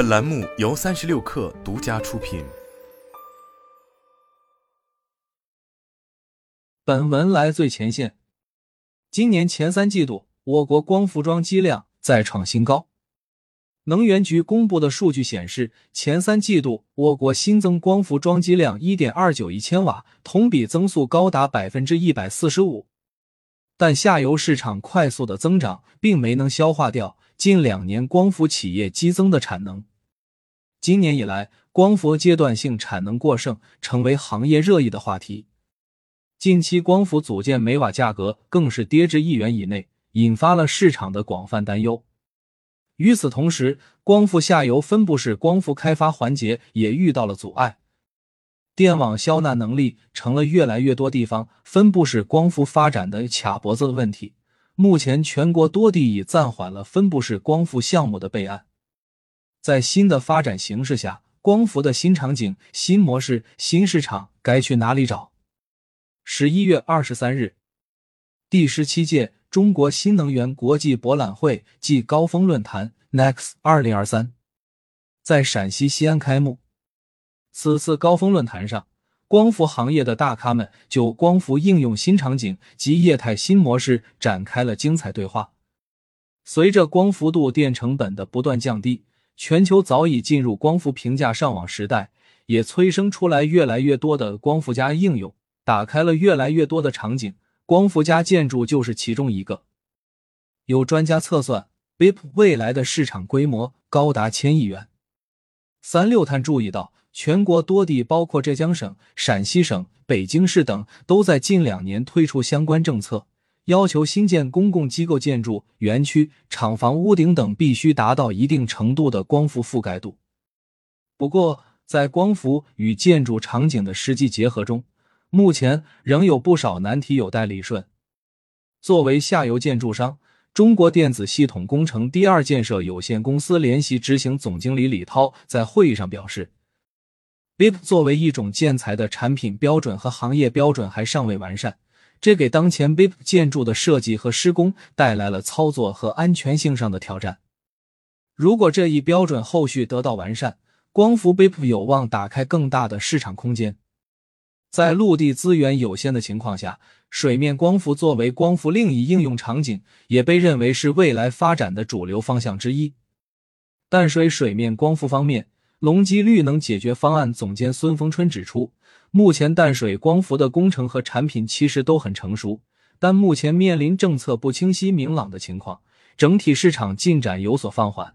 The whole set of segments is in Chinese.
本栏目由三十六氪独家出品。本文来最前线。今年前三季度，我国光伏装机量再创新高。能源局公布的数据显示，前三季度我国新增光伏装机量一点二九亿千瓦，同比增速高达百分之一百四十五。但下游市场快速的增长，并没能消化掉近两年光伏企业激增的产能。今年以来，光伏阶段性产能过剩成为行业热议的话题。近期光伏组件每瓦价格更是跌至一元以内，引发了市场的广泛担忧。与此同时，光伏下游分布式光伏开发环节也遇到了阻碍。电网消纳能力成了越来越多地方分布式光伏发展的卡脖子的问题。目前，全国多地已暂缓了分布式光伏项目的备案。在新的发展形势下，光伏的新场景、新模式、新市场该去哪里找？十一月二十三日，第十七届中国新能源国际博览会暨高峰论坛 Next 二零二三在陕西西安开幕。此次高峰论坛上，光伏行业的大咖们就光伏应用新场景及业态新模式展开了精彩对话。随着光伏度电成本的不断降低，全球早已进入光伏平价上网时代，也催生出来越来越多的光伏加应用，打开了越来越多的场景。光伏加建筑就是其中一个。有专家测算，BIP 未来的市场规模高达千亿元。三六碳注意到。全国多地，包括浙江省、陕西省、北京市等，都在近两年推出相关政策，要求新建公共机构建筑、园区、厂房屋顶等必须达到一定程度的光伏覆盖度。不过，在光伏与建筑场景的实际结合中，目前仍有不少难题有待理顺。作为下游建筑商，中国电子系统工程第二建设有限公司联席执行总经理李涛在会议上表示。BIP 作为一种建材的产品标准和行业标准还尚未完善，这给当前 BIP 建筑的设计和施工带来了操作和安全性上的挑战。如果这一标准后续得到完善，光伏 BIP 有望打开更大的市场空间。在陆地资源有限的情况下，水面光伏作为光伏另一应用场景，也被认为是未来发展的主流方向之一。淡水水面光伏方面。隆基绿能解决方案总监孙峰春指出，目前淡水光伏的工程和产品其实都很成熟，但目前面临政策不清晰明朗的情况，整体市场进展有所放缓。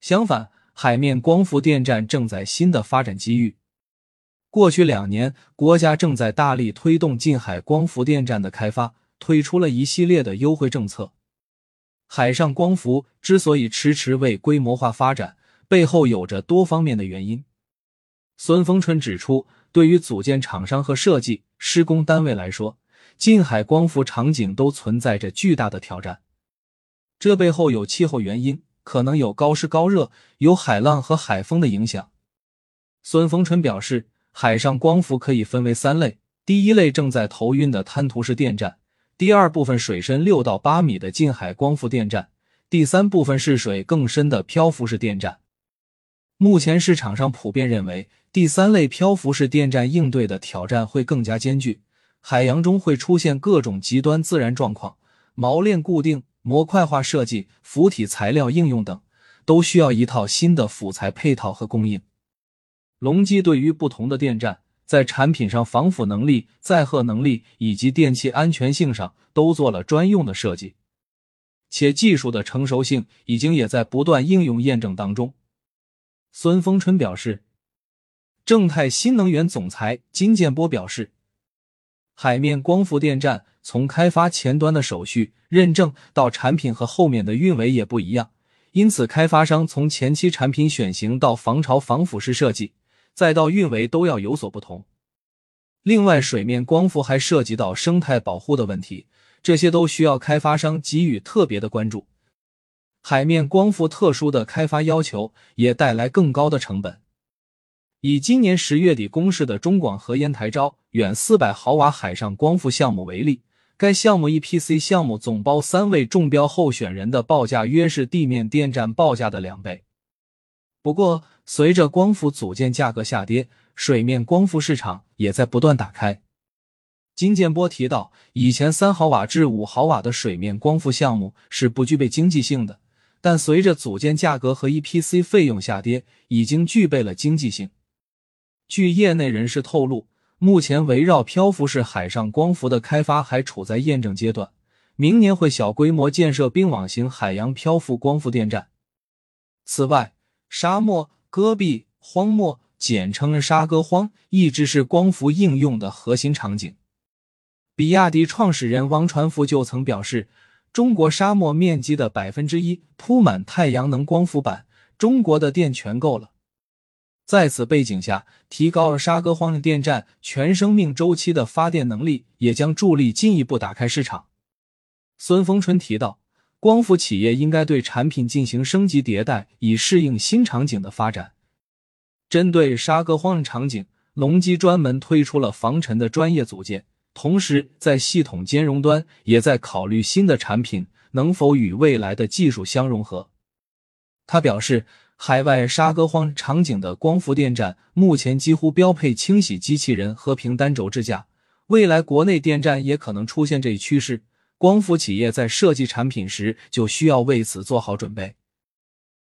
相反，海面光伏电站正在新的发展机遇。过去两年，国家正在大力推动近海光伏电站的开发，推出了一系列的优惠政策。海上光伏之所以迟迟未规模化发展。背后有着多方面的原因。孙峰春指出，对于组件厂商和设计施工单位来说，近海光伏场景都存在着巨大的挑战。这背后有气候原因，可能有高湿高热，有海浪和海风的影响。孙逢春表示，海上光伏可以分为三类：第一类正在投运的滩涂式电站；第二部分水深六到八米的近海光伏电站；第三部分是水更深的漂浮式电站。目前市场上普遍认为，第三类漂浮式电站应对的挑战会更加艰巨。海洋中会出现各种极端自然状况，锚链固定、模块化设计、浮体材料应用等，都需要一套新的辅材配套和供应。隆基对于不同的电站，在产品上防腐能力、载荷能力以及电气安全性上都做了专用的设计，且技术的成熟性已经也在不断应用验证当中。孙峰春表示，正泰新能源总裁金建波表示，海面光伏电站从开发前端的手续认证到产品和后面的运维也不一样，因此开发商从前期产品选型到防潮防腐蚀设计，再到运维都要有所不同。另外，水面光伏还涉及到生态保护的问题，这些都需要开发商给予特别的关注。海面光伏特殊的开发要求也带来更高的成本。以今年十月底公示的中广核烟台招远四百毫瓦海上光伏项目为例，该项目 EPC 项目总包三位中标候选人的报价约是地面电站报价的两倍。不过，随着光伏组件价格下跌，水面光伏市场也在不断打开。金建波提到，以前三毫瓦至五毫瓦的水面光伏项目是不具备经济性的，但随着组件价格和 EPC 费用下跌，已经具备了经济性。据业内人士透露，目前围绕漂浮式海上光伏的开发还处在验证阶段，明年会小规模建设冰网型海洋漂浮光伏电站。此外，沙漠、戈壁、荒漠，简称沙戈荒，一直是光伏应用的核心场景。比亚迪创始人王传福就曾表示，中国沙漠面积的百分之一铺满太阳能光伏板，中国的电全够了。在此背景下，提高了沙戈荒电站全生命周期的发电能力，也将助力进一步打开市场。孙峰春提到。光伏企业应该对产品进行升级迭代，以适应新场景的发展。针对沙戈荒场景，隆基专门推出了防尘的专业组件，同时在系统兼容端也在考虑新的产品能否与未来的技术相融合。他表示，海外沙戈荒场景的光伏电站目前几乎标配清洗机器人和平单轴支架，未来国内电站也可能出现这一趋势。光伏企业在设计产品时，就需要为此做好准备。